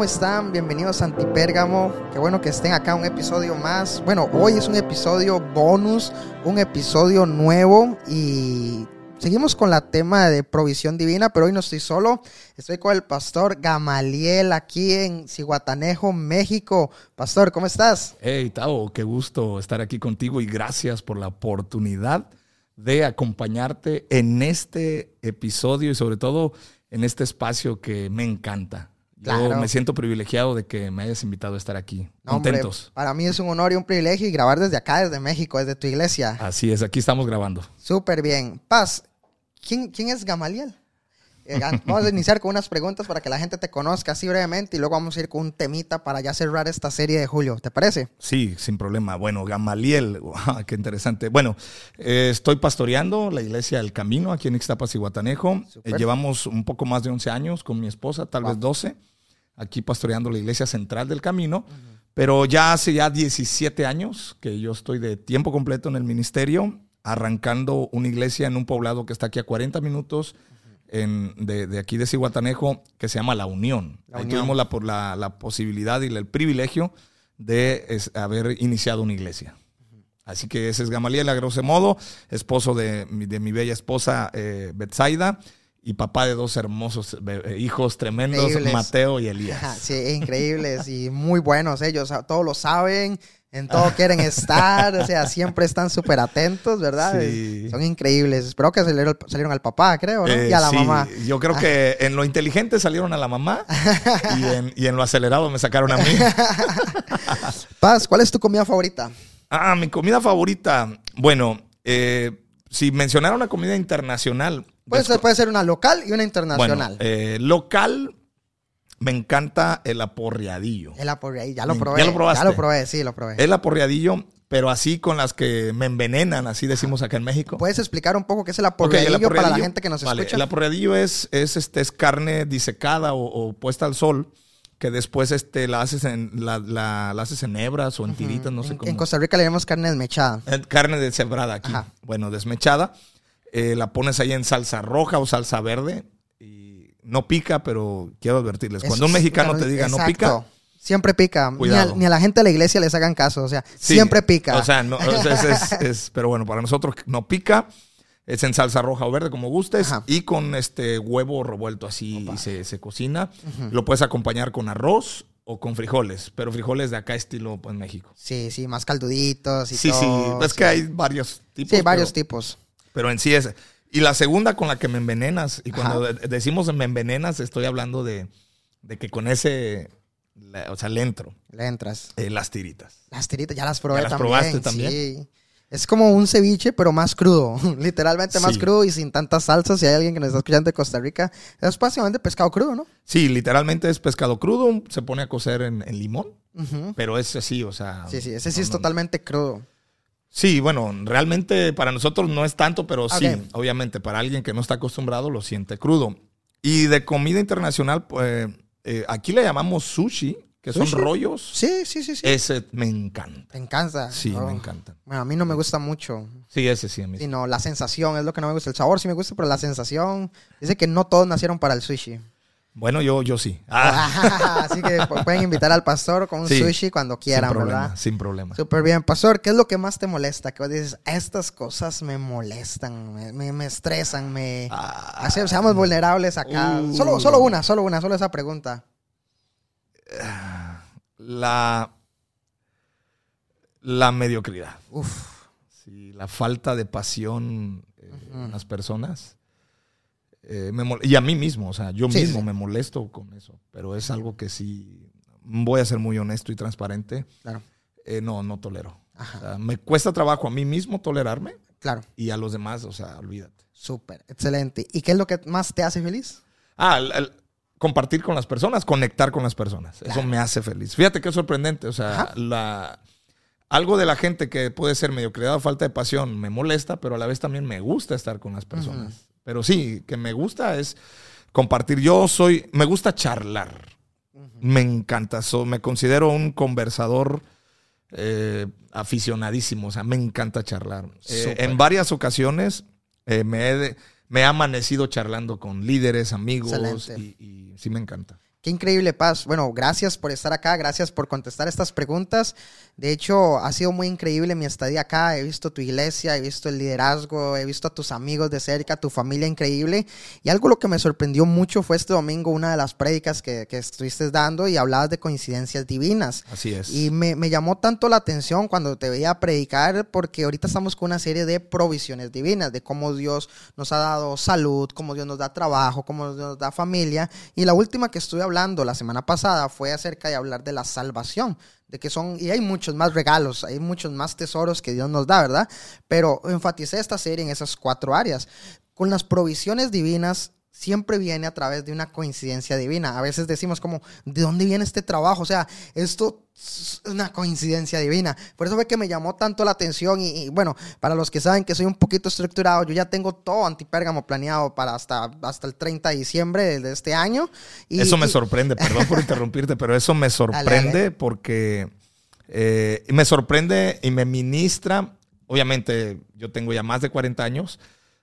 ¿Cómo están? Bienvenidos a Antipérgamo. Qué bueno que estén acá un episodio más. Bueno, hoy es un episodio bonus, un episodio nuevo y seguimos con la tema de provisión divina, pero hoy no estoy solo. Estoy con el pastor Gamaliel aquí en Cihuatanejo, México. Pastor, ¿cómo estás? Hey, Tao, qué gusto estar aquí contigo y gracias por la oportunidad de acompañarte en este episodio y sobre todo en este espacio que me encanta. Claro. Yo me siento privilegiado de que me hayas invitado a estar aquí. No, hombre, para mí es un honor y un privilegio y grabar desde acá, desde México, desde tu iglesia. Así es, aquí estamos grabando. Súper bien. Paz, ¿quién, quién es Gamaliel? Eh, Vamos a iniciar con unas preguntas para que la gente te conozca así brevemente y luego vamos a ir con un temita para ya cerrar esta serie de julio. ¿Te parece? Sí, sin problema. Bueno, Gamaliel, wow, qué interesante. Bueno, eh, estoy pastoreando la iglesia del Camino aquí en Ixtapas y Guatanejo. Súper. llevamos un poco más de 11 años con mi esposa, tal Wow. vez 12, aquí pastoreando la iglesia central del Camino. Pero ya hace ya 17 años que yo estoy de tiempo completo en el ministerio, arrancando una iglesia en un poblado que está aquí a 40 minutos en- de, de aquí de Cihuatanejo, que se llama La Unión. La Ahí Unión. tuvimos la, por la, la posibilidad y el privilegio de es- haber iniciado una iglesia. Así que ese es Gamaliel, a grosso modo, esposo de, mi- de mi bella esposa eh, Betsaida y papá de dos hermosos eh, hijos tremendos, Increíbles. Mateo y Elías. sí, increíbles y muy buenos ellos. Todos lo saben, en todo quieren estar, o sea, siempre están súper atentos, ¿verdad? Sí. Son increíbles. Espero que salieron, salieron al papá, creo, ¿no? Eh, y a la sí, mamá. Yo creo que en lo inteligente salieron a la mamá y en, y en lo acelerado me sacaron a mí. Paz, ¿cuál es tu comida favorita? Ah, mi comida favorita. Bueno, eh, si mencionara una comida internacional. Puede ser, puede ser una local y una bueno, internacional. eh, local, me encanta el aporreadillo. El aporreadillo, ya lo ¿Ya probé. lo probaste? Ya lo probé, sí, lo probé. El aporreadillo, pero así con las que me envenenan, así decimos acá en México. ¿Puedes explicar un poco qué es el aporreadillo, para la gente que nos vale, escucha? El aporreadillo es, es, este, es carne disecada o, o puesta al sol, que después este, la, haces en, la, la- la haces en hebras o en tiritas, no sé en, cómo. en Costa Rica le llamamos carne desmechada. Eh, Carne deshebrada aquí. Ajá. Bueno, desmechada. Eh, la pones ahí en salsa roja o salsa verde. Y no pica, pero quiero advertirles. Cuando un mexicano te diga no pica. Siempre pica. Ni a, ni a la gente de la iglesia les hagan caso. O sea, sí, siempre pica. O sea, no, o sea, es, es- es- pero bueno, para nosotros no pica. Es en salsa roja o verde, como gustes. Ajá. Y con este huevo revuelto así y se, se cocina. Lo puedes acompañar con arroz o con frijoles. Pero frijoles de acá estilo pues, México. Sí, sí, más calduditos y Sí, sí. Es que hay varios tipos. Sí, varios tipos. Pero en sí es. Y la segunda con la que me envenenas, y cuando de- decimos me envenenas, estoy hablando de, de que con ese, la- o sea, le entro, Le entras. eh, las tiritas. Las tiritas ya las probé ¿Ya las también. probaste también? Sí. Es como un ceviche, pero más crudo. Literalmente más Sí. crudo y sin tantas salsas. Si hay alguien que nos está escuchando de Costa Rica, es básicamente pescado crudo, ¿no? Sí, literalmente es pescado crudo, se pone a cocer en, en limón, pero es así, o sea. Sí, sí, ese sí no, es no, no. totalmente crudo. Sí, bueno, realmente para nosotros no es tanto, pero sí, obviamente para alguien que no está acostumbrado lo siente crudo. Y de comida internacional, pues eh, aquí le llamamos sushi, que ¿Sushi? son rollos. Sí, sí, sí, sí. Ese me encanta. Te encanta. Sí, Oh. me encanta. Bueno, a mí no me gusta mucho. Sí, ese sí a mí. sí. Sino la sensación es lo que no me gusta. El sabor sí me gusta, pero la sensación. Dice que no todos nacieron para el sushi. Bueno, yo, yo sí. Ah, Así que pu- pueden invitar al pastor con un Sí, sushi cuando quieran, sin problema, ¿verdad? sin problema. Súper bien. Pastor, ¿qué es lo que más te molesta? Que vos dices, estas cosas me molestan, me, me- me estresan, me... Ah, Así, seamos vulnerables acá. Uh. Solo, solo una, solo una, solo esa pregunta. la, la mediocridad. Uf. Sí, la falta de pasión eh, en las personas. Eh, me y a mí mismo, o sea, yo Sí, mismo sí. me molesto con eso. Pero es algo que sí, voy a ser muy honesto y transparente, Claro, eh, no, no tolero. Ajá. O sea, me cuesta trabajo a mí mismo tolerarme claro. y a los demás, o sea, olvídate. Súper, excelente. ¿Y qué es lo que más te hace feliz? Ah, el- el- compartir con las personas, conectar con las personas. Eso me hace feliz. Fíjate qué sorprendente. O sea, la, algo de la gente que puede ser mediocridad o falta de pasión me molesta, pero a la vez también me gusta estar con las personas. Pero sí, que me gusta es compartir. Yo soy, me gusta charlar. Me encanta. me considero un conversador eh, aficionadísimo. O sea, me encanta charlar. Eh, en varias ocasiones eh, me, he me he amanecido charlando con líderes, amigos y, y sí me encanta. Qué increíble, Paz. Bueno, gracias por estar acá, gracias por contestar estas preguntas. De hecho, ha sido muy increíble mi estadía acá. He visto tu iglesia, he visto el liderazgo, he visto a tus amigos de cerca, tu familia increíble. Y algo lo que me sorprendió mucho fue este domingo, una de las prédicas que, que estuviste dando y hablabas de coincidencias divinas. Así es. Y me, me llamó tanto la atención cuando te veía predicar, porque ahorita estamos con una serie de provisiones divinas, de cómo Dios nos ha dado salud, cómo Dios nos da trabajo, cómo Dios nos da familia. Y la última que estuve hablando la semana pasada fue acerca de hablar de la salvación, de que son, y hay muchos más regalos, hay muchos más tesoros que Dios nos da, ¿verdad? Pero enfaticé esta serie en esas cuatro áreas. Con las provisiones divinas siempre viene a través de una coincidencia divina. A veces decimos como, ¿de dónde viene este trabajo? O sea, esto es una coincidencia divina. Por eso fue que me llamó tanto la atención y, bueno, para los que saben que soy un poquito estructurado, yo ya tengo todo antipérgamo planeado para hasta, hasta el 30 de diciembre de este año. Y, eso me sorprende, perdón por interrumpirte, pero eso me sorprende porque eh, me sorprende y me ministra. Obviamente, yo tengo ya más de 40 años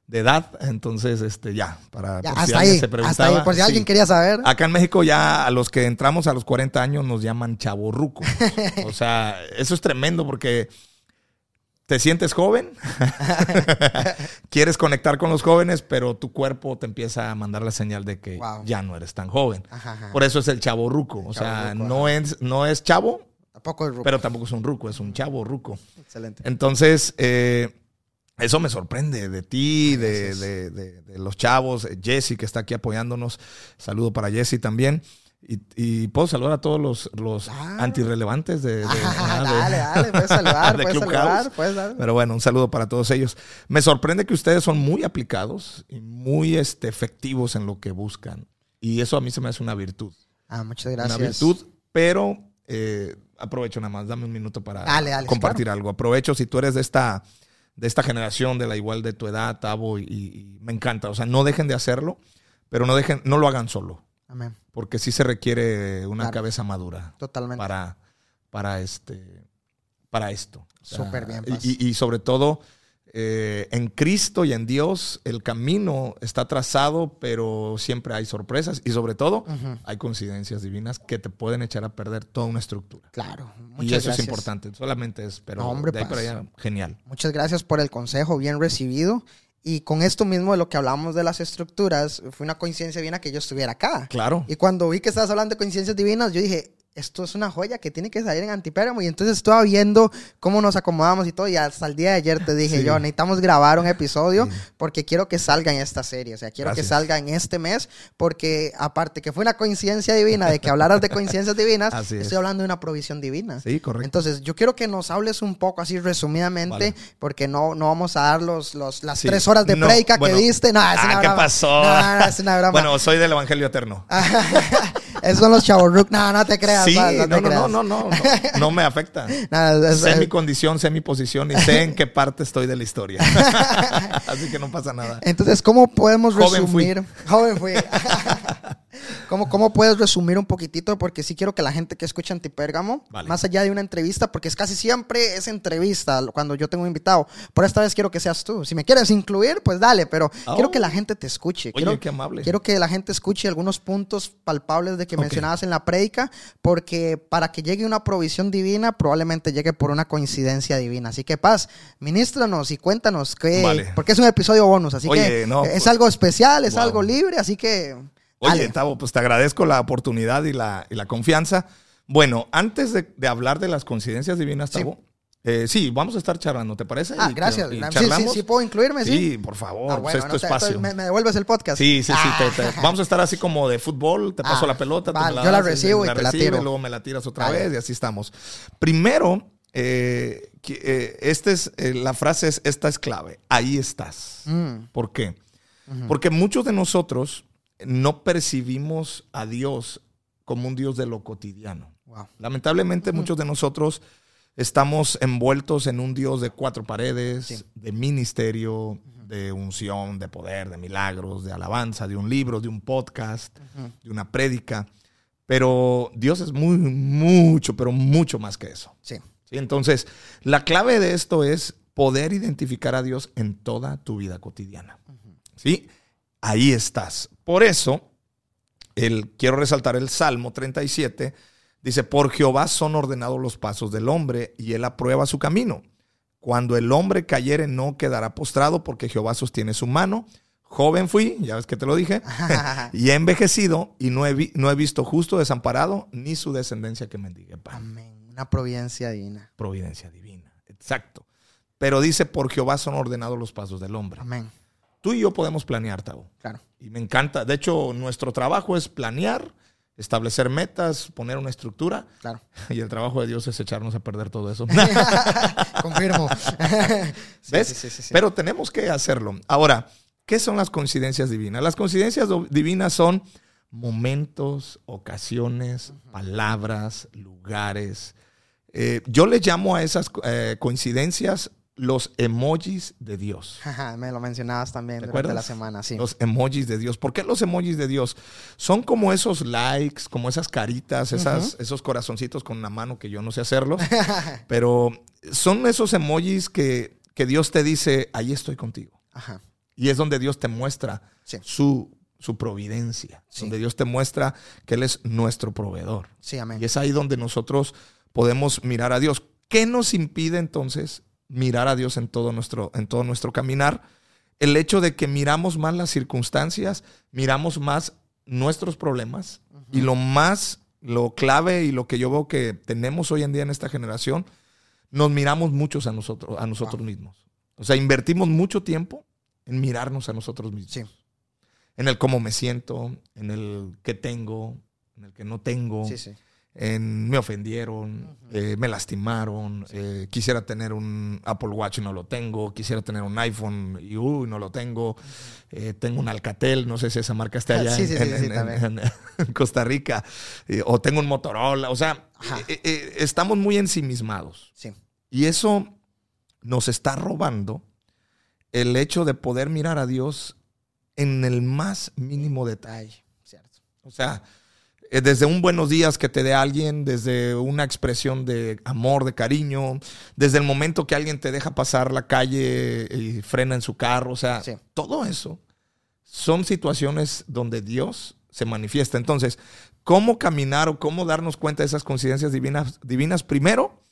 de edad, entonces este ya, para por si alguien se preguntaba. por si alguien quería saber. Acá en México ya a los que entramos a los 40 años nos llaman chaborruco. o sea, eso es tremendo porque te sientes joven, quieres conectar con los jóvenes, pero tu cuerpo te empieza a mandar la señal de que ya no eres tan joven. Por eso es el chaborruco, o sea, no es no es chavo, tampoco es ruco. pero tampoco es un ruco, es un chavo ruco. Excelente. Entonces, eh, eso me sorprende de ti, de, los chavos, Jesse que está aquí apoyándonos. Saludo para Jesse también. Y, puedo saludar a todos los, los antirrelevantes de, ah, dale, dale, puedes saludar, puedes saludar, puedes Pero bueno, un saludo para todos ellos. Me sorprende que ustedes son muy aplicados y muy este, efectivos en lo que buscan. Y eso a mí se me hace una virtud. Ah, muchas gracias. Una virtud, pero eh, aprovecho nada más, dame un minuto para compartir algo. Aprovecho si tú eres de esta de esta generación, de la igual de tu edad, Tavo, y, me encanta. O sea, no dejen de hacerlo, pero no dejen, no lo hagan solo. Amén. Porque sí se requiere una cabeza madura. Totalmente. Para, para este, para esto. Súper bien. y, sobre todo, eh, en Cristo y en Dios el camino está trazado, pero siempre hay sorpresas y sobre todo hay coincidencias divinas que te pueden echar a perder toda una estructura. Claro. y eso es importante. Solamente es, pero de ahí para allá, genial. Muchas gracias por el consejo, bien recibido. Y con esto mismo de lo que hablamos de las estructuras, fue una coincidencia divina que yo estuviera acá. Claro. Y cuando vi que estabas hablando de coincidencias divinas, yo dije, esto es una joya que tiene que salir en Antipéramo. Y entonces estaba viendo cómo nos acomodamos y todo. Y hasta el día de ayer te dije yo, necesitamos grabar un episodio porque quiero que salga en esta serie. O sea, quiero que salga en este mes porque aparte que fue una coincidencia divina de que hablaras de coincidencias divinas, estoy hablando de una provisión divina. Sí, correcto. Entonces yo quiero que nos hables un poco así resumidamente porque no, no vamos a dar los, los las tres horas de no, que diste. No, es ah, ¿qué pasó? No, es una broma. Bueno, soy del Evangelio Eterno. Esos son los chavos No, no te creas. Sí, no, no, no, no, no, no, me afecta. sé mi condición, sé mi posición y sé en qué parte estoy de la historia. Así que no pasa nada. Entonces, ¿cómo podemos resumir? Joven fui. ¿Cómo, ¿Cómo puedes resumir un poquitito? Porque sí quiero que la gente que escucha Antipérgamo, más allá de una entrevista, porque es casi siempre es entrevista cuando yo tengo un invitado. Por esta vez quiero que seas tú. Si me quieres incluir, pues dale, pero quiero que la gente te escuche. Oye, quiero, qué amable. Quiero que la gente escuche algunos puntos palpables de que mencionabas en la prédica, porque para que llegue una provisión divina, probablemente llegue por una coincidencia divina. Así que, Paz, ministranos y cuéntanos qué, porque es un episodio bonus, así que es pues, algo especial, es algo libre, así que... Oye, Tavo, pues te agradezco la oportunidad y la, y la confianza. Bueno, antes de, hablar de las coincidencias divinas, Tavo, eh, sí, vamos a estar charlando, ¿te parece? Ah, gracias. sí, sí, sí, puedo incluirme, sí. Sí, por favor, ah, pues es tu espacio. me, devuelves el podcast? Sí, sí, sí. Ah. vamos a estar así como de fútbol, te paso la pelota, la yo la recibo y, te la tiro. Y luego me la tiras otra vez y así estamos. Primero, eh, eh, este es, la frase es, esta es clave, ahí estás. Mm. ¿Por qué? Porque muchos de nosotros no percibimos a Dios como un Dios de lo cotidiano. Wow. Lamentablemente muchos de nosotros estamos envueltos en un Dios de cuatro paredes, Sí. de ministerio, de unción, de poder, de milagros, de alabanza, de un libro, de un podcast, de una prédica. Pero Dios es muy, mucho, pero mucho más que eso. Sí. ¿sí? Entonces, la clave de esto es poder identificar a Dios en toda tu vida cotidiana. ¿Sí? Ahí estás. Por eso, el, quiero resaltar el Salmo 37. Dice, por Jehová son ordenados los pasos del hombre y él aprueba su camino. Cuando el hombre cayere no quedará postrado porque Jehová sostiene su mano. Joven fui, ya ves que te lo dije, y he envejecido y no he, vi- no he visto justo desamparado ni su descendencia que mendigue pan Amén. Una providencia divina. providencia divina. Exacto. Pero dice, por Jehová son ordenados los pasos del hombre. Amén. Tú y yo podemos planear, Tavo. Claro. Y me encanta. De hecho, nuestro trabajo es planear, establecer metas, poner una estructura. Claro. Y el trabajo de Dios es echarnos a perder todo eso. Confirmo. ¿Ves? sí, sí, sí. Pero tenemos que hacerlo. Ahora, ¿qué son las coincidencias divinas? Las coincidencias divinas son momentos, ocasiones, palabras, lugares. Eh, yo le llamo a esas eh, coincidencias los emojis de Dios. Me lo mencionabas también ¿Te durante la acuerdas? semana, sí. Los emojis de Dios. ¿Por qué los emojis de Dios? Son como esos likes, como esas caritas, esas, esos corazoncitos con una mano que yo no sé hacerlos. pero son esos emojis que, que Dios te dice, ahí estoy contigo. Ajá. Y es donde Dios te muestra Sí. su, su providencia. Sí. Donde Dios te muestra que Él es nuestro proveedor. Sí, amén. Y es ahí donde nosotros podemos mirar a Dios. ¿Qué nos impide entonces mirar a Dios en todo nuestro, en todo nuestro caminar? El hecho de que miramos más las circunstancias, miramos más nuestros problemas y lo más, lo clave y lo que yo veo que tenemos hoy en día en esta generación, nos miramos muchos a nosotros, a nosotros mismos. O sea, invertimos mucho tiempo en mirarnos a nosotros mismos. Sí. En el cómo me siento, en el qué tengo, en el que no tengo Sí, sí. En me ofendieron, eh, me lastimaron, eh, quisiera tener un Apple Watch y no lo tengo, quisiera tener un iPhone y uy, no lo tengo, eh, tengo un Alcatel, no sé si esa marca está allá Sí, en, sí, Costa Rica, o tengo un Motorola, o sea, estamos muy ensimismados Sí. y eso nos está robando el hecho de poder mirar a Dios en el más mínimo detalle. Cierto. O sea, desde un buenos días que te dé alguien, desde una expresión de amor, de cariño, desde el momento que alguien te deja pasar la calle y frena en su carro, o sea, Sí. todo eso son situaciones donde Dios se manifiesta. Entonces, ¿cómo caminar o cómo darnos cuenta de esas coincidencias divinas? divinas? Primero,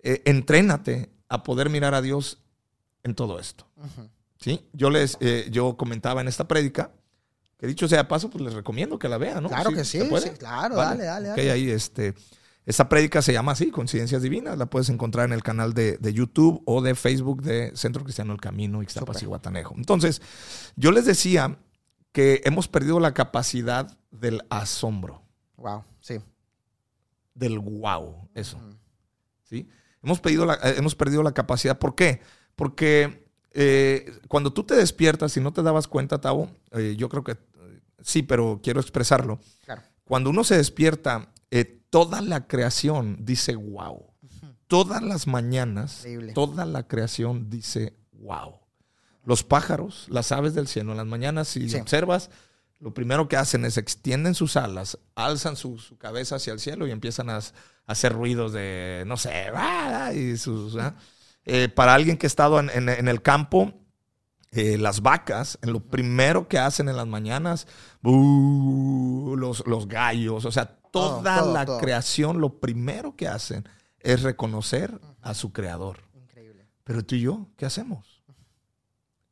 eh, entrénate a poder mirar a Dios en todo esto. Ujú. ¿sí? Yo les, eh, yo comentaba en esta prédica, que dicho sea paso, pues les recomiendo que la vean, ¿no? Claro que sí, sí, claro, dale, dale, Ok, dale. ahí este, esta prédica se llama así, Coincidencias Divinas, la puedes encontrar en el canal de, de YouTube o de Facebook de Centro Cristiano El Camino, Ixtapas y Guatanejo. Entonces, yo les decía que hemos perdido la capacidad del asombro, Wow, sí. del wow, eso. ¿sí? Hemos, pedido la- eh, hemos perdido la capacidad. ¿Por qué? Porque eh, cuando tú te despiertas y no te dabas cuenta, Tavo, eh, yo creo que eh, sí, pero quiero expresarlo. Claro. Cuando uno se despierta, eh, toda la creación dice wow. Todas las mañanas, Increíble. toda la creación dice wow. Los pájaros, las aves del cielo, en las mañanas, si Sí. observas, lo primero que hacen es extienden sus alas, alzan su, su cabeza hacia el cielo y empiezan a, a hacer ruidos de, no sé, "Ah", y sus, ¿ah? Eh, para alguien que ha estado en, en- en el campo, eh, las vacas, en lo primero que hacen en las mañanas, "Bú", los, los gallos, o sea, Todo, toda todo, la todo. creación, lo primero que hacen es reconocer a su creador. Increíble. Pero tú y yo, ¿qué hacemos?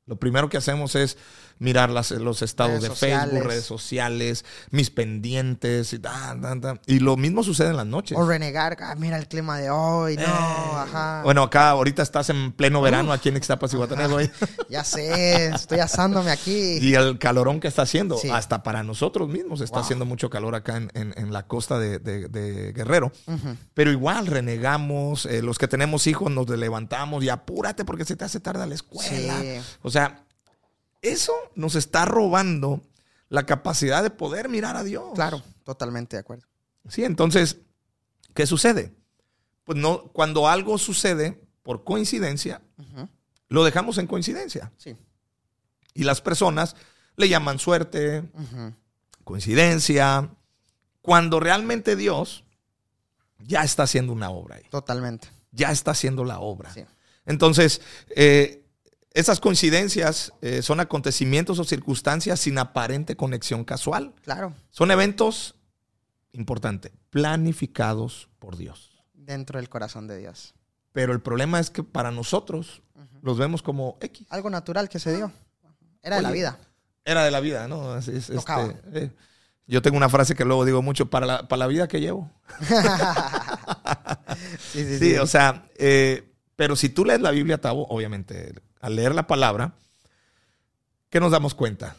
Lo primero que hacemos es mirar las- los estados Redes de sociales. Facebook, redes sociales, mis pendientes. Y, tan, tan, tan. Y lo mismo sucede en las noches. O renegar, ah, mira el clima de hoy, no, Eh, ajá. Bueno, acá ahorita estás en pleno verano aquí en Ixtapas y Guatanejo. Ya sé, estoy asándome aquí. Y el calorón que está haciendo, Sí. hasta para nosotros mismos está Wow. haciendo mucho calor acá en, en- en la costa de, de- de Guerrero. Pero igual renegamos, eh, los que tenemos hijos nos levantamos y apúrate porque se te hace tarde a la escuela. Sí. O sea, eso nos está robando la capacidad de poder mirar a Dios. Claro, totalmente de acuerdo. Sí, entonces, ¿qué sucede? Pues no, cuando algo sucede por coincidencia, lo dejamos en coincidencia. Sí. Y las personas le llaman suerte, coincidencia, cuando realmente Dios ya está haciendo una obra ahí. Totalmente. Ya está haciendo la obra. Sí. Entonces, eh, esas coincidencias eh, son acontecimientos o circunstancias sin aparente conexión casual. Claro. Son eventos, importante, planificados por Dios. Dentro del corazón de Dios. Pero el problema es que para nosotros los vemos como X. Algo natural que se dio. Era de la vida. Era de la vida, ¿no? Es, Tocaba. este, eh, yo tengo una frase que luego digo mucho, para la, para la vida que llevo. sí, sí, Sí, sí. o sea, eh, pero si tú lees la Biblia, Tavo, obviamente, al leer la palabra, ¿qué nos damos cuenta?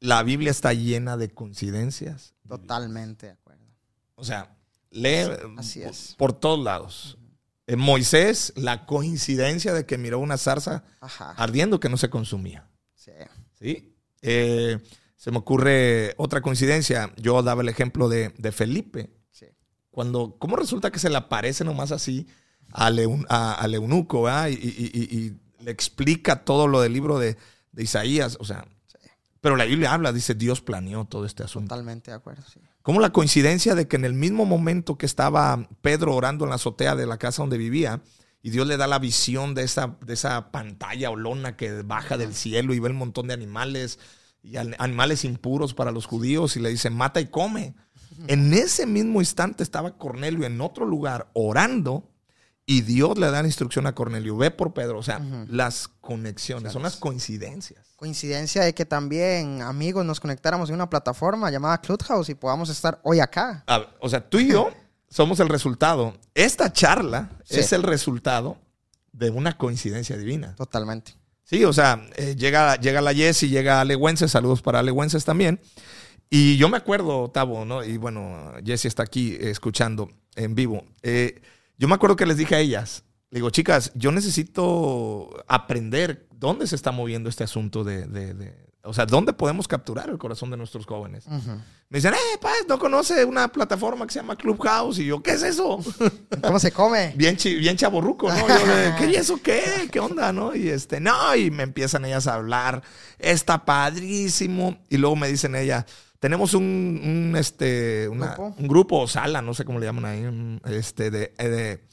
La Biblia está llena de coincidencias. Totalmente de acuerdo. O sea, lee así es. por todos lados. En Moisés, la coincidencia de que miró una zarza Ajá. ardiendo que no se consumía. Sí. ¿sí? Eh, se me ocurre otra coincidencia. Yo daba el ejemplo de, de Felipe. Sí. Cuando, ¿cómo resulta que se le aparece nomás así al, a- al eunuco ¿verdad? y, y- y- y le explica todo lo del libro de, de Isaías? O sea, pero la Biblia habla, dice, Dios planeó todo este asunto. Totalmente de acuerdo. Sí. Como la coincidencia de que en el mismo momento que estaba Pedro orando en la azotea de la casa donde vivía, y Dios le da la visión de esa, de esa pantalla o lona que baja del cielo y ve el montón de animales, y an- animales impuros para los judíos, y le dice, mata y come. En ese mismo instante estaba Cornelio en otro lugar orando, y Dios le da la instrucción a Cornelio, ve por Pedro. O sea, las conexiones, son las coincidencias. Coincidencia de que también, amigos, nos conectáramos en una plataforma llamada Clubhouse y podamos estar hoy acá. Ver, o sea, tú y yo somos el resultado. Esta charla Sí. es el resultado de una coincidencia divina. Totalmente. Sí, o sea, eh, llega, llega la Jessie, llega Ale Wences, saludos para Ale Wences también. Y yo me acuerdo, Tavo, ¿no? Y bueno, Jessie está aquí escuchando en vivo. Eh, yo me acuerdo que les dije a ellas, le digo, chicas, yo necesito aprender dónde se está moviendo este asunto de, de- de- o sea, dónde podemos capturar el corazón de nuestros jóvenes. Me dicen, eh, pues, ¿no conoce una plataforma que se llama Clubhouse? Y yo, ¿qué es eso? ¿Cómo se come? bien, bien chaborruco, ¿no? Yo ¿qué y eso qué? ¿Qué onda, no? Y este, no, y me empiezan ellas a hablar, está padrísimo. Y luego me dicen ellas, tenemos un, un, este, una- ¿Grupo? un grupo o sala, no sé cómo le llaman ahí, este, de, eh, de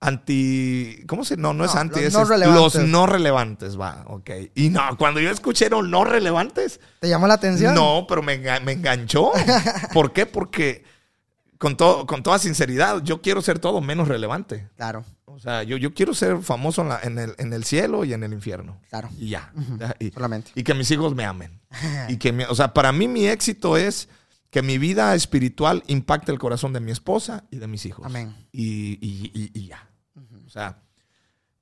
anti, ¿cómo se? No, no es No, anti, los es no es- relevantes. los no relevantes, va, ok. Y no, cuando yo escuché los no relevantes, ¿Te llamó la atención? no, pero me, me enganchó. ¿Por qué? Porque con, todo, con toda sinceridad, yo quiero ser todo menos relevante. Claro, O sea, yo, yo quiero ser famoso en, la- en el, en el cielo y en el infierno. claro. Y ya. Y, Solamente. y que mis hijos me amen. Y que mi- o sea, para mí mi éxito es que mi vida espiritual impacte el corazón de mi esposa y de mis hijos. Amén. Y, y- y- y ya. O sea,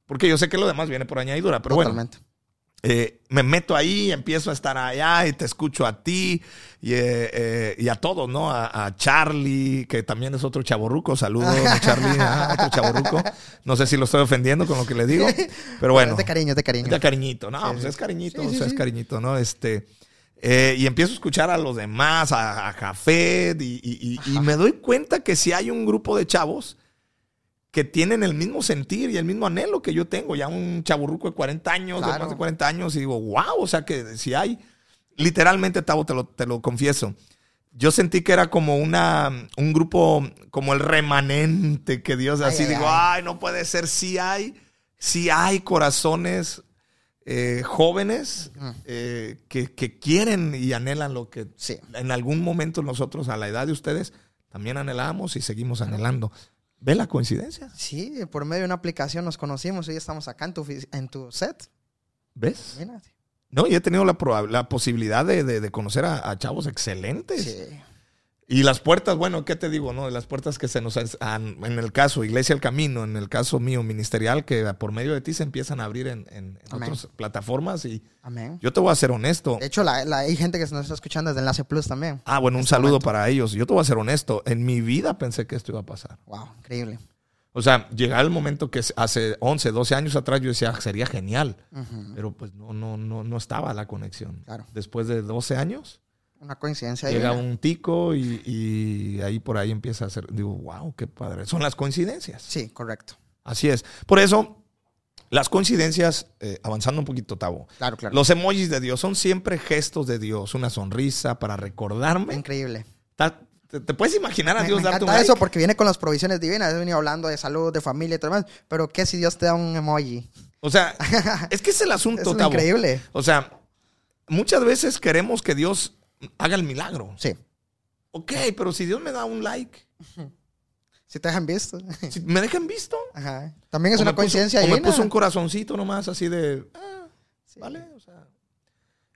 porque yo sé que lo demás viene por añadidura, pero bueno. Eh, me meto ahí, empiezo a estar allá y te escucho a ti y, eh, eh, y a todos, ¿no? A, a Charlie, que también es otro chaborruco. Saludos, Charlie, ah, otro chaborruco. No sé si lo estoy ofendiendo con lo que le digo, pero bueno. Es de cariño, es de cariño. Es de cariñito, no, Sí, pues es cariñito, Sí, o sea, es cariñito, ¿no? Este, y empiezo a escuchar a los demás, a, a Jafet, y, y- y- y me doy cuenta que si hay un grupo de chavos que tienen el mismo sentir y el mismo anhelo que yo tengo, ya un chaburruco de 40 años, de Claro. más de 40 años, y digo, wow, o sea que si hay, literalmente, Tavo, te lo, te lo confieso, yo sentí que era como una, un grupo, como el remanente que Dios, así ay, digo, ay. ay, no puede ser, si hay, si hay corazones eh, jóvenes eh, que, que quieren y anhelan lo que Sí. en algún momento nosotros, a la edad de ustedes, también anhelamos y seguimos anhelando. ¿Ve la coincidencia? Sí, por medio de una aplicación nos conocimos y ya estamos acá en tu, en tu set. ¿Ves? No, y he tenido la posibilidad de, de- de conocer a, a chavos excelentes. Sí. Y las puertas, bueno, ¿qué te digo? no Las puertas que se nos han, en el caso Iglesia El Camino, en el caso mío ministerial, que por medio de ti se empiezan a abrir en, en- otras plataformas. Y Amén. yo te voy a ser honesto. De hecho, la, la- hay gente que nos está escuchando desde Enlace Plus también. Ah, bueno, un este saludo momento. para ellos. Yo te voy a ser honesto. En mi vida pensé que esto iba a pasar. Wow, increíble. O sea, llegar el momento que hace 11, 12 años atrás yo decía, sería genial. Pero pues no, no, no, no estaba la conexión. Claro. Después de 12 años, Una coincidencia Llega divina. un tico y, y ahí por ahí empieza a hacer. Digo, wow, qué padre. Son las coincidencias. Sí, correcto. Así es. Por eso, las coincidencias, eh, avanzando un poquito, Tavo. Claro, claro. Los emojis de Dios son siempre gestos de Dios, una sonrisa para recordarme. Increíble. ¿Te, te puedes imaginar a Me, Dios me darte un encanta eso porque viene con las provisiones divinas. He venido hablando de salud, de familia y todo lo demás. Pero ¿qué si Dios te da un emoji? O sea, es que es el asunto, es Tavo. increíble. O sea, muchas veces queremos que Dios haga el milagro. Sí. Ok, pero si Dios me da un like, Si te dejan visto. si me dejan visto. Ajá. También es o una coincidencia o me puso un corazoncito nomás así de. ah, ¿Vale? O sea,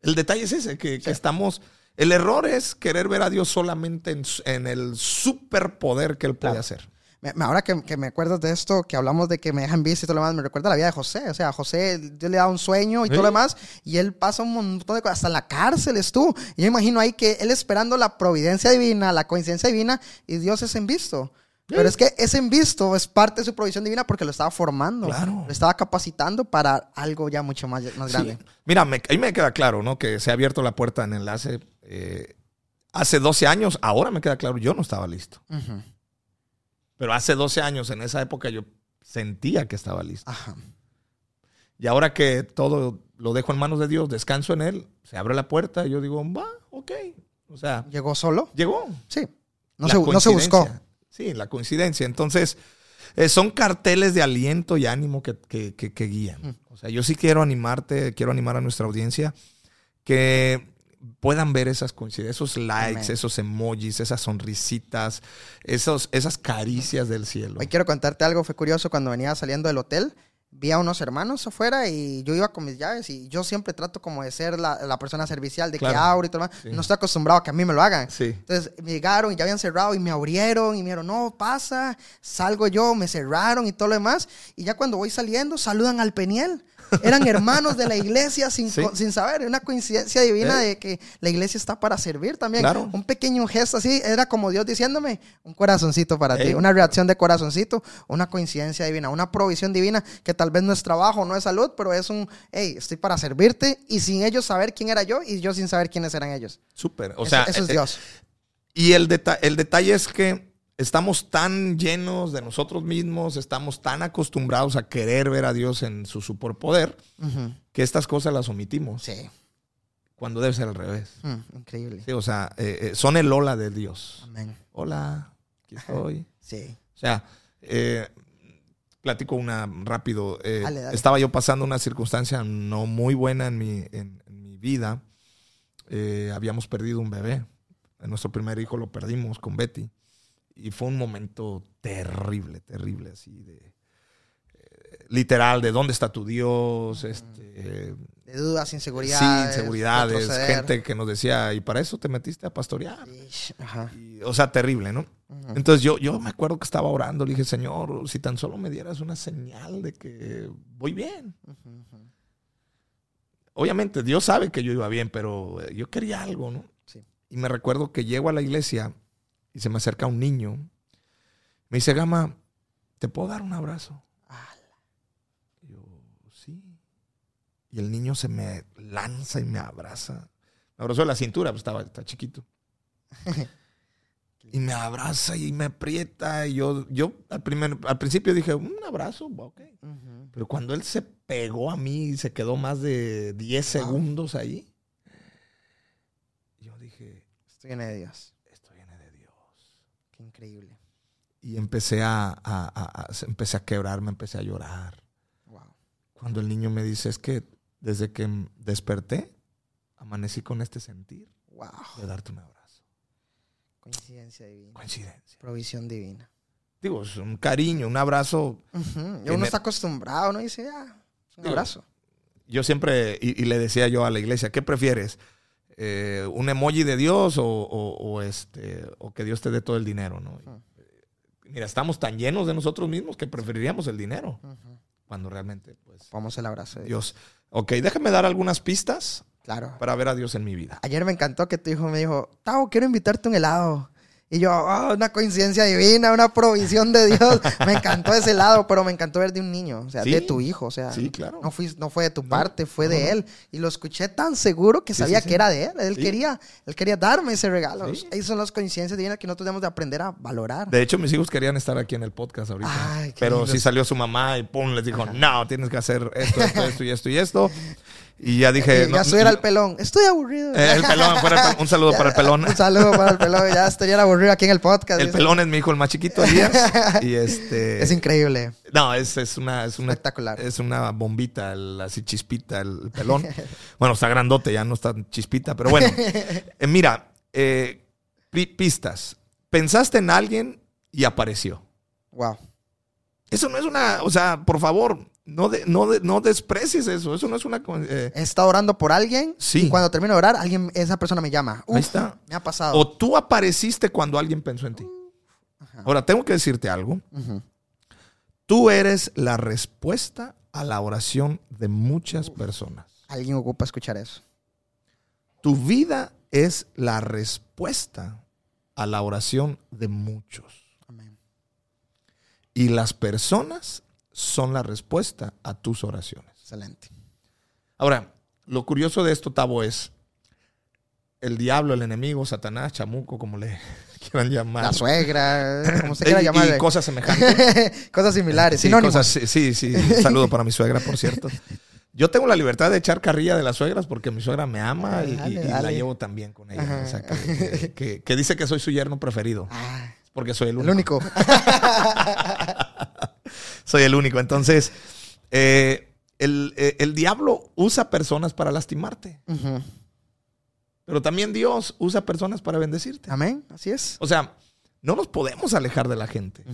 el detalle es ese, que, que estamos. El error es querer ver a Dios solamente en, el superpoder que Él puede Claro. hacer. Me- Ahora que, que me acuerdo de esto, que hablamos de que me dejan visto y todo lo demás, me recuerda la vida de José. O sea, José, Dios le da un sueño y Sí. todo lo demás, y él pasa un montón de cosas. Hasta en la cárcel estuvo. Y yo imagino ahí que él esperando la providencia divina, la coincidencia divina, y Dios es en visto. Pero es que ese en visto es parte de su provisión divina porque lo estaba formando. Claro. Lo estaba capacitando para algo ya mucho más, más grande. Sí. Mira, me- ahí me queda claro, ¿no? Que se ha abierto la puerta en enlace. eh, hace 12 años, ahora me queda claro, yo no estaba listo. Ujú. Pero hace 12 años, en esa época, yo sentía que estaba listo. Ajá. Y ahora que todo lo dejo en manos de Dios, descanso en Él, se abre la puerta y yo digo, va, ok. O sea, ¿Llegó solo? llegó. Sí. No, se, no se buscó. Sí, la coincidencia. Entonces, eh, son carteles de aliento y ánimo que, que- que- que guían. O sea, yo sí quiero animarte, quiero animar a nuestra audiencia que puedan ver esas coincidencias, esos likes, Amén. esos emojis, esas sonrisitas, esos, esas caricias del cielo. Hoy quiero contarte algo, fue curioso cuando venía saliendo del hotel, vi a unos hermanos afuera y yo iba con mis llaves y yo siempre trato como de ser la, la persona servicial, de Claro. que abro y todo. Sí. No estoy acostumbrado a que a mí me lo hagan. Sí. Entonces me llegaron y ya habían cerrado y me abrieron y me dijeron, no, pasa, salgo yo, me cerraron y todo lo demás. Y ya cuando voy saliendo, saludan al Peniel. Eran hermanos de la iglesia sin, Sí. sin saber, una coincidencia divina ¿Eh? de que la iglesia está para servir también. Claro. Un pequeño gesto así, era como Dios diciéndome, un corazoncito para ti, una reacción de corazoncito, una coincidencia divina, una provisión divina que tal vez no es trabajo, no es salud, pero es un, hey, estoy para servirte y sin ellos saber quién era yo y yo sin saber quiénes eran ellos. Súper. O Eso- sea, eso es eh, Dios. Y el, deta- el detalle es que estamos tan llenos de nosotros mismos, estamos tan acostumbrados a querer ver a Dios en su superpoder, Ujú. que estas cosas las omitimos. Sí. Cuando debe ser al revés. Mm, increíble. Sí, o sea, eh, eh, son el hola de Dios. Amén. Hola, aquí estoy. Sí. O sea, eh, platico una rápido. eh, Dale, dale. Estaba yo pasando una circunstancia no muy buena en mi, en, en mi vida. Habíamos perdido un bebé. Nuestro primer hijo lo perdimos con Betty. Y fue un momento terrible, terrible, así de... eh, literal, de dónde está tu Dios, este, De dudas, sí, inseguridades. inseguridades, retroceder. gente que nos decía, y para eso te metiste a pastorear. Ajá. Y, o sea, terrible, ¿no? Entonces yo, yo me acuerdo que estaba orando, le dije, Señor, si tan solo me dieras una señal de que voy bien. Obviamente Dios sabe que yo iba bien, pero eh, yo quería algo, ¿no? Sí. Y me recuerdo que llego a la iglesia y se me acerca un niño. Me dice, Gama, ¿te puedo dar un abrazo? Y yo, sí. Y el niño se me lanza y me abraza. Me abrazó de la cintura, pues estaba, está chiquito. y me abraza y me aprieta. Y yo, yo al, primer, al principio dije, un abrazo, ok. Ujú. Pero cuando él se pegó a mí y se quedó más de 10 Wow. segundos ahí, yo dije, Estoy de Dios. esto viene de Dios. Qué increíble. Y empecé a, a- a- a- empecé a quebrarme, empecé a llorar. Wow. Cuando el niño me dice, es que desde que desperté, amanecí con este sentir Wow. de darte un abrazo. Coincidencia divina. Coincidencia. Provisión divina. Digo, es un cariño, un abrazo. Que uno me- está acostumbrado, ¿no? Dice, ah, es un Digo, abrazo. Yo siempre, y, y le decía yo a la iglesia, ¿qué prefieres? Eh, ¿Un emoji de Dios o, o- o este, o que Dios te dé todo el dinero? ¿no? Mira, estamos tan llenos de nosotros mismos que preferiríamos el dinero, cuando realmente, pues, Vamos el abrazo de Dios. Dios. Ok, déjame dar algunas pistas Claro. para ver a Dios en mi vida. Ayer me encantó que tu hijo me dijo, Tao, quiero invitarte a un helado. Y yo, oh, una coincidencia divina, una provisión de Dios. me encantó ese lado, pero me encantó ver de un niño, o sea, Sí. de tu hijo, o sea. Sí, claro. No, fui- no fue de tu No, parte, fue no, de él. Y lo escuché tan seguro que Sí, sabía sí, que era de él. Él, quería, él quería darme ese regalo. Esas son las coincidencias divinas que nosotros debemos de aprender a valorar. De hecho, mis hijos querían estar aquí en el podcast ahorita. Ay, pero sí salió su mamá y pum, les dijo, no, tienes que hacer esto, esto, esto y esto y esto. Y ya dije... Eh, no, ya estuviera no, el pelón. Estoy aburrido. eh, el pelón, fuera el pelón. un saludo para el pelón. Un saludo para el pelón. Ya estuviera aburrido aquí en el podcast. El pelón es mi hijo el más chiquito, Elías. Y este... Es increíble. No, es, es una, es una Espectacular. Es una bombita, el- así chispita, el, el pelón. bueno, está grandote, ya no está chispita, pero bueno. Eh, mira, eh, pi- pistas. Pensaste en alguien y apareció. Wow. Eso no es una, o sea, por favor, no, de- no, de- no desprecies eso. Eso no es una. eh, He estado orando por alguien. Sí. Y cuando termino de orar, alguien, esa persona me llama. Uf, Ahí está. Me ha pasado. o tú apareciste cuando alguien pensó en ti. Ahora, tengo que decirte algo. Tú eres la respuesta a la oración de muchas personas. Alguien ocupa escuchar eso. Tu vida es la respuesta a la oración de muchos. Amén. Y las personas son la respuesta a tus oraciones. Excelente. Ahora, lo curioso de esto, Tavo, es el diablo, el enemigo, Satanás, chamuco, como le quieran llamar. La suegra, como se Y- quiera y, llamar. cosas semejantes. cosas similares. Sí, sinónimos. cosas- sí, sí, saludo para mi suegra, por cierto. Yo tengo la libertad de echar carrilla de las suegras porque mi suegra me ama y, y- Dale, y la dale. llevo también con ella. Ajá. O sea, que, que- dice que soy su yerno preferido. Ah, Porque soy el el único. Soy el único. Entonces, eh, el, eh, el diablo usa personas para lastimarte. Pero también Dios usa personas para bendecirte. Amén. Así es. O sea, no nos podemos alejar de la gente.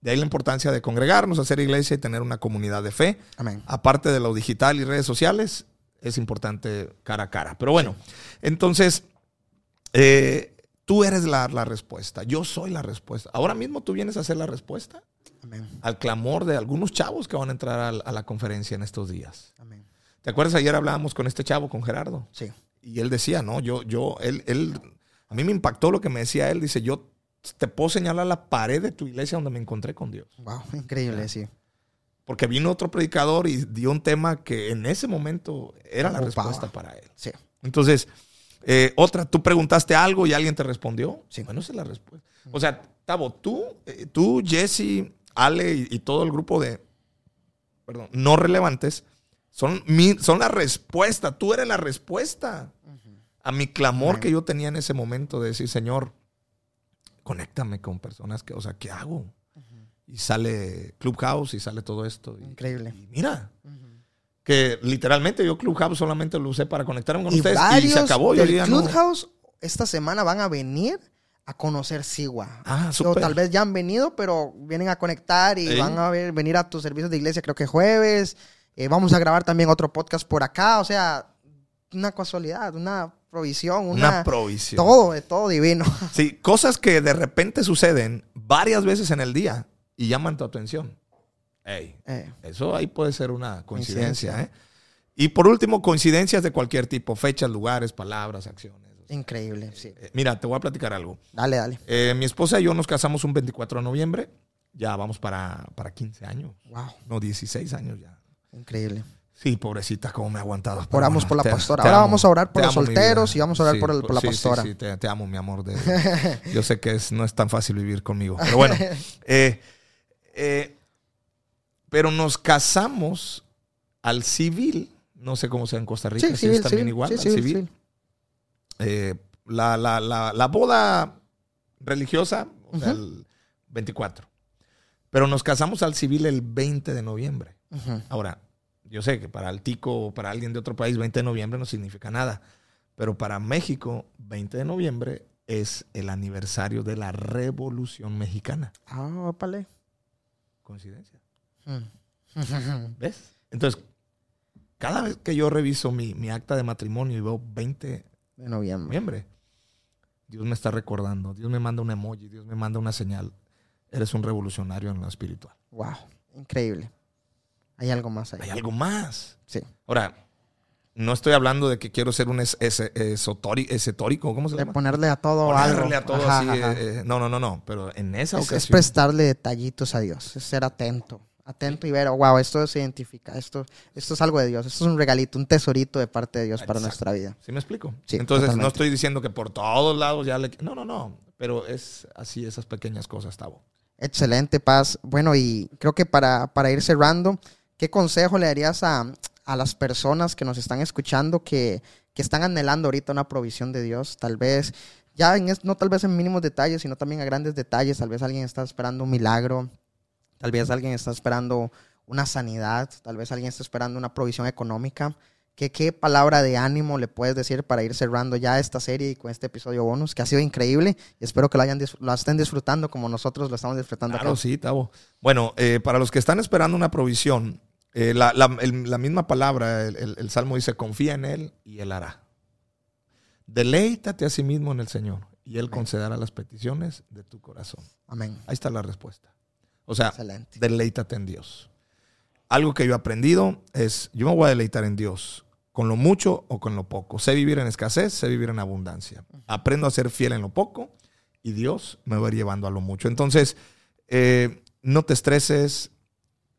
De ahí la importancia de congregarnos, hacer iglesia y tener una comunidad de fe. Amén. Aparte de lo digital y redes sociales, es importante cara a cara. Pero bueno, entonces, eh, tú eres la, la respuesta. Yo soy la respuesta. Ahora mismo tú vienes a ser la respuesta Amén. al clamor de algunos chavos que van a entrar a, la conferencia en estos días. Amén. ¿Te acuerdas? Ayer hablábamos con este chavo, con Gerardo. Sí. Y él decía, no, yo, yo, él, él, a mí me impactó lo que me decía él. Dice, yo te puedo señalar la pared de tu iglesia donde me encontré con Dios. Wow. Increíble, sí. Porque vino otro predicador y dio un tema que en ese momento era la respuesta para él. Sí. Entonces, eh, otra, tú preguntaste algo y alguien te respondió. Sí. Bueno, esa es la respuesta. O sea, Tavo, tú, eh, tú Jesse, Ale y, y todo el grupo de, perdón, no relevantes, son, mi- son la respuesta. Tú eres la respuesta a mi clamor Amén. que yo tenía en ese momento de decir, Señor, conéctame con personas que, o sea, ¿qué hago? Y sale Clubhouse y sale todo esto. Y, Increíble. y mira, que literalmente yo Clubhouse solamente lo usé para conectarme con Y ustedes y se acabó. Yo no- Clubhouse esta semana van a venir a conocer Sigua. Ah, O tal vez ya han venido, pero vienen a conectar y van a ver- venir a tus servicios de iglesia, creo que jueves. Eh, vamos a grabar también otro podcast por acá. O sea, una casualidad, una provisión, una, Una provisión. todo, de todo divino. Sí, cosas que de repente suceden varias veces en el día y llaman tu atención. Ey, Eh, eso ahí puede ser una coincidencia. Coincidencia. ¿eh? Y por último, coincidencias de cualquier tipo, fechas, lugares, palabras, acciones. Increíble, sí. Eh, Mira, te voy a platicar algo. Dale, dale. Eh, mi esposa y yo nos casamos un 24 de noviembre. Ya vamos para, para 15 años. Wow, No, 16 años ya. increíble. Sí, pobrecita, cómo me ha aguantado. Pero Oramos bueno, por la te- pastora. te Ahora amo, vamos a orar por los amo, solteros y vamos a orar Sí, por, el- por la sí, sí, pastora. Sí, te, te amo, mi amor. de- yo sé que es- no es tan fácil vivir conmigo. Pero bueno. eh, eh, pero nos casamos al civil. No sé cómo sea en Costa Rica. Sí, si civil, es también civil. igual. Sí, al civil, civil. Eh, la, la- la- la boda religiosa, o sea, el 24. Pero nos casamos al civil el 20 de noviembre. Ahora, yo sé que para el tico o para alguien de otro país, 20 de noviembre no significa nada. Pero para México, 20 de noviembre es el aniversario de la Revolución Mexicana. Ah, ópale. Coincidencia. Mm. ¿Ves? Entonces, cada vez que yo reviso mi, mi acta de matrimonio y veo 20 de noviembre. noviembre, Dios me está recordando, Dios me manda un emoji, Dios me manda una señal. Eres un revolucionario en lo espiritual. Wow, increíble. Hay algo más ahí. Hay algo más. Sí. Ahora, no estoy hablando de que quiero ser un es, es- esotori- esotórico, ¿cómo se De llama? ponerle a todo Ponerle algo. a todo Ajá, así. ajá. eh, eh, no, no, no, no. Pero en esa Es, es ocasión. prestarle detallitos a Dios, es ser atento. Atento y ver, oh, wow, esto se identifica, esto, esto es algo de Dios, esto es un regalito, un tesorito de parte de Dios para nuestra vida. ¿Sí me explico? Sí, Entonces, no estoy diciendo que por todos lados ya le. No, no, no. Pero es así, esas pequeñas cosas, Tavo. Excelente, Paz. Bueno, y creo que para, para ir cerrando, ¿qué consejo le darías a, a las personas que nos están escuchando que, que están anhelando ahorita una provisión de Dios? Tal vez, ya en, es- no tal vez en mínimos detalles, sino también a grandes detalles. Tal vez alguien está esperando un milagro, tal vez alguien está esperando una sanidad, tal vez alguien está esperando una provisión económica. ¿Qué, ¿Qué palabra de ánimo le puedes decir para ir cerrando ya esta serie y con este episodio bonus que ha sido increíble? Y espero que lo, hayan, lo estén disfrutando como nosotros lo estamos disfrutando Claro, acá. sí, Tavo. Bueno, eh, para los que están esperando una provisión, eh, la, la- el- la misma palabra, el, el- el Salmo dice, confía en Él y Él hará. Deleítate a sí mismo en el Señor y Él Amén. concederá las peticiones de tu corazón. Amén. Ahí está la respuesta. O sea, Excelente. deleítate en Dios. Algo que yo he aprendido es, yo me voy a deleitar en Dios, con lo mucho o con lo poco. Sé vivir en escasez, sé vivir en abundancia. Aprendo a ser fiel en lo poco y Dios me va a ir llevando a lo mucho. Entonces, eh, no te estreses,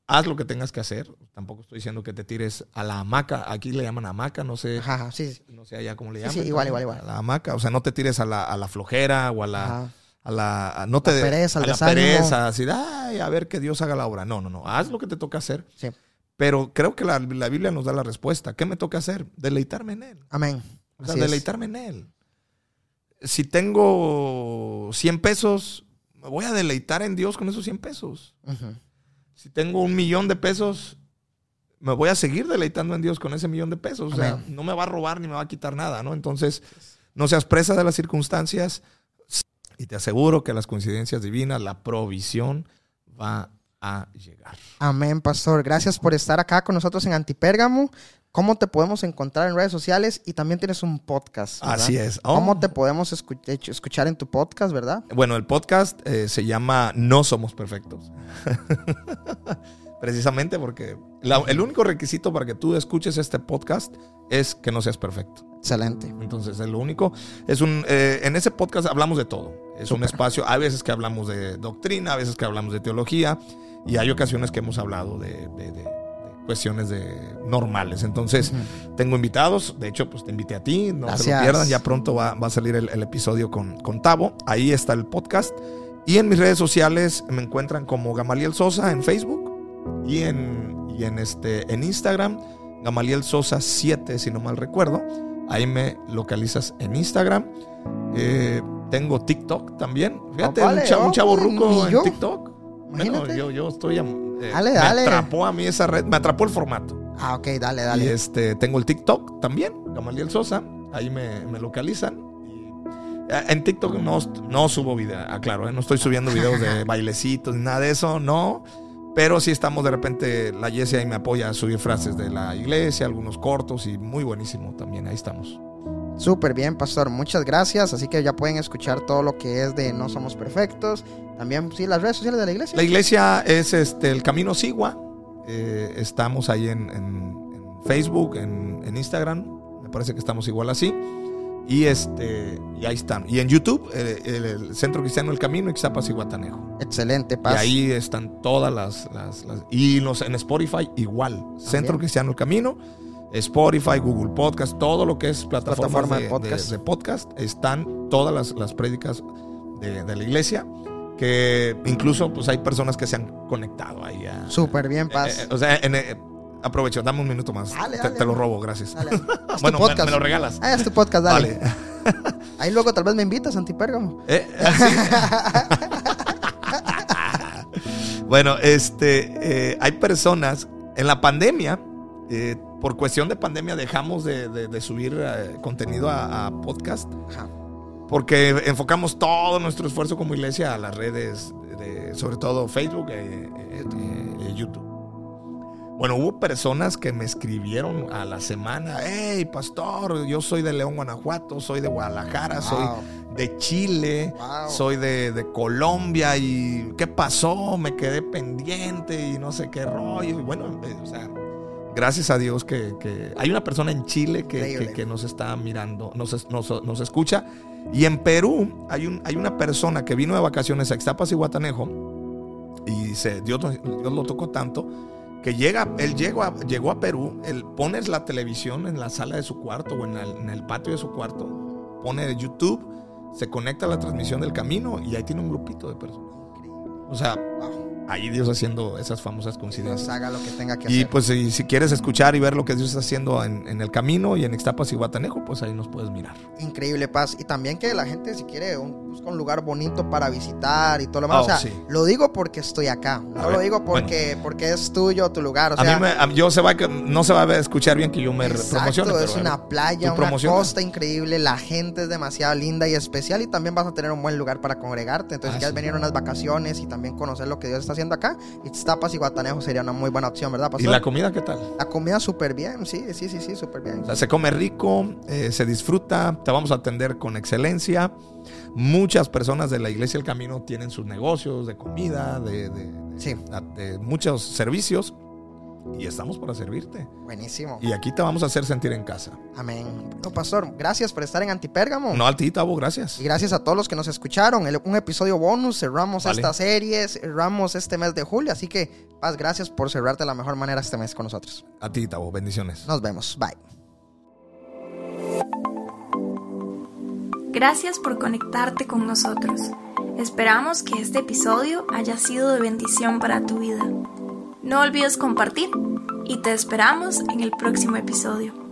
haz lo que tengas que hacer. Tampoco estoy diciendo que te tires a la hamaca. Aquí le llaman hamaca, no sé, Ajá, ajá, sí. sí. no sé allá cómo le llaman. sí, igual, igual, igual. A la hamaca, o sea, no te tires a la, a la flojera o a la Ajá. A la a- no te La pereza, a al la desánimo. pereza, así, ay, a ver que Dios haga la obra. No, no, no, haz lo que te toca hacer. Sí. Pero creo que la, la Biblia nos da la respuesta. ¿Qué me toca hacer? Deleitarme en él. Amén. O sea, Así es. deleitarme en él. Si tengo 100 pesos, me voy a deleitar en Dios con esos 100 pesos. Ujú. Si tengo un millón de pesos, me voy a seguir deleitando en Dios con ese millón de pesos. O sea, Amén. no me va a robar ni me va a quitar nada, ¿no? Entonces, no seas presa de las circunstancias y te aseguro que las coincidencias divinas, la provisión va a llegar. Amén, pastor. Gracias por estar acá con nosotros en Antipérgamo. ¿Cómo te podemos encontrar en redes sociales? Y también tienes un podcast. ¿verdad? Así es. Oh. ¿Cómo te podemos escuchar en tu podcast, verdad? Bueno, el podcast eh, se llama No Somos Perfectos. Precisamente porque la- el único requisito para que tú escuches este podcast es que no seas perfecto. Excelente. Entonces, es lo único. Es un, eh, en ese podcast hablamos de todo. Es un Súper. espacio. Hay veces que hablamos de doctrina, a veces que hablamos de teología, y hay ocasiones que hemos hablado de, de- de- cuestiones de normales. Entonces, tengo invitados. De hecho, pues te invité a ti. No se Gracias. lo pierdan. Ya pronto va, va a salir el, el episodio con, con Tavo. Ahí está el podcast. Y en mis redes sociales me encuentran como Gamaliel Sosa en Facebook y en, y en, este, en Instagram, Gamaliel Sosa 7, si no mal recuerdo. Ahí me localizas en Instagram. Eh, tengo TikTok también. Fíjate, vale, un, cha- un oh, chavo ni ruco en. TikTok. Bueno, yo, yo estoy. eh, Dale, me dale. atrapó a mí esa red, me atrapó el formato. Ah, ok, dale, Y dale. este, tengo el TikTok también, Gamaliel Sosa. Ahí me, me localizan. Y, eh, en TikTok no, no subo video, aclaro, ¿eh? no estoy subiendo videos de bailecitos ni nada de eso, no. Pero sí estamos de repente, la Jessie ahí me apoya a subir frases de la iglesia, algunos cortos y muy buenísimo también, ahí estamos. Súper bien, pastor. Muchas gracias. Así que ya pueden escuchar todo lo que es de No Somos Perfectos. También, sí, las redes sociales de la iglesia. La iglesia es este, el Camino Sigua. Eh, estamos ahí en, en- en Facebook, en, en Instagram. Me parece que estamos igual así. Y este y ahí están. Y en YouTube, el, el Centro Cristiano El Camino, Ixtapas y Guatanejo. Excelente, Y paz. ahí están todas las... las- las- y los, en Spotify igual. Centro Cristiano El Camino, Spotify, Google Podcast, todo lo que es plataforma Plataforma de, de podcast. de- de podcast, están todas las, las prédicas de, de la iglesia. Que incluso pues hay personas que se han conectado ahí. Súper bien, eh, paz. eh, o sea, en, eh, aprovecho, dame un minuto más. Dale, te, dale. te lo robo, gracias. Dale. Bueno, me- lo regalas. Ah, haz tu podcast, dale. Ahí luego tal vez me invitas, Antipérgamo. Eh, así. bueno, este, eh, hay personas en la pandemia, eh, por cuestión de pandemia dejamos de, de- de subir eh, contenido a, a podcast Ajá. porque enfocamos todo nuestro esfuerzo como iglesia a las redes, de- sobre todo Facebook. Bueno, hubo personas que me escribieron a la semana, hey, pastor, yo soy de León, Guanajuato, soy de Guadalajara, soy de Chile, Wow. soy de, de Colombia y ¿qué pasó? Me quedé pendiente y no sé qué rollo. Y bueno, eh, o sea, gracias a Dios que, que hay una persona en Chile que, que, que nos está mirando, nos, nos, nos, escucha. Y en Perú hay, un, hay una persona que vino de vacaciones a Ixtapas y Guatanejo y se, Dios, Dios lo tocó tanto que llega, él llegó a, llegó a Perú, él pone la televisión en la sala de su cuarto o en el, en el patio de su cuarto, pone YouTube, se conecta a la transmisión del camino y ahí tiene un grupito de personas. O sea, ahí Dios haciendo esas famosas coincidencias. haga lo que tenga que y hacer. pues si, si, quieres escuchar y ver lo que Dios está haciendo en, en, el camino y en Ixtapas y Guatanejo, pues ahí nos puedes mirar. Increíble paz. Y también que la gente si quiere un, busca un lugar bonito para visitar y todo lo demás. Oh, o sea, sí. lo digo porque estoy acá. No A ver, lo digo porque, porque es tuyo, tu lugar. O a sea, mí me, a- yo se va a, no se va a escuchar bien que yo me Exacto, promocione. pero, es a una playa, ¿tú una costa increíble, la gente es demasiado linda y especial y también vas a tener un buen lugar para congregarte. Entonces, Ah, si quieres sí. venir unas vacaciones y también conocer lo que Dios está haciendo acá, Ixtapas y Guatanejo sería una muy buena opción, ¿verdad, ¿Y la comida qué tal? La comida súper bien, sí, sí, sí, sí, súper bien. O sea, se come rico, eh, se disfruta, te vamos a atender con excelencia. Muchas personas de la Iglesia del Camino tienen sus negocios de comida, de, de- de- Sí. de muchos servicios y estamos para servirte. Buenísimo. Y aquí te vamos a hacer sentir en casa. Amén. No, pastor, gracias por estar en Antipérgamo. No al ti, Tavo, gracias. Y gracias a todos los que nos escucharon. El- un episodio bonus. Cerramos Vale. esta serie, cerramos este mes de julio. Así que, Paz, gracias por cerrarte de la mejor manera este mes con nosotros. A ti, Tavo, bendiciones. Nos vemos. Bye. Gracias por conectarte con nosotros. Esperamos que este episodio haya sido de bendición para tu vida. No olvides compartir y te esperamos en el próximo episodio.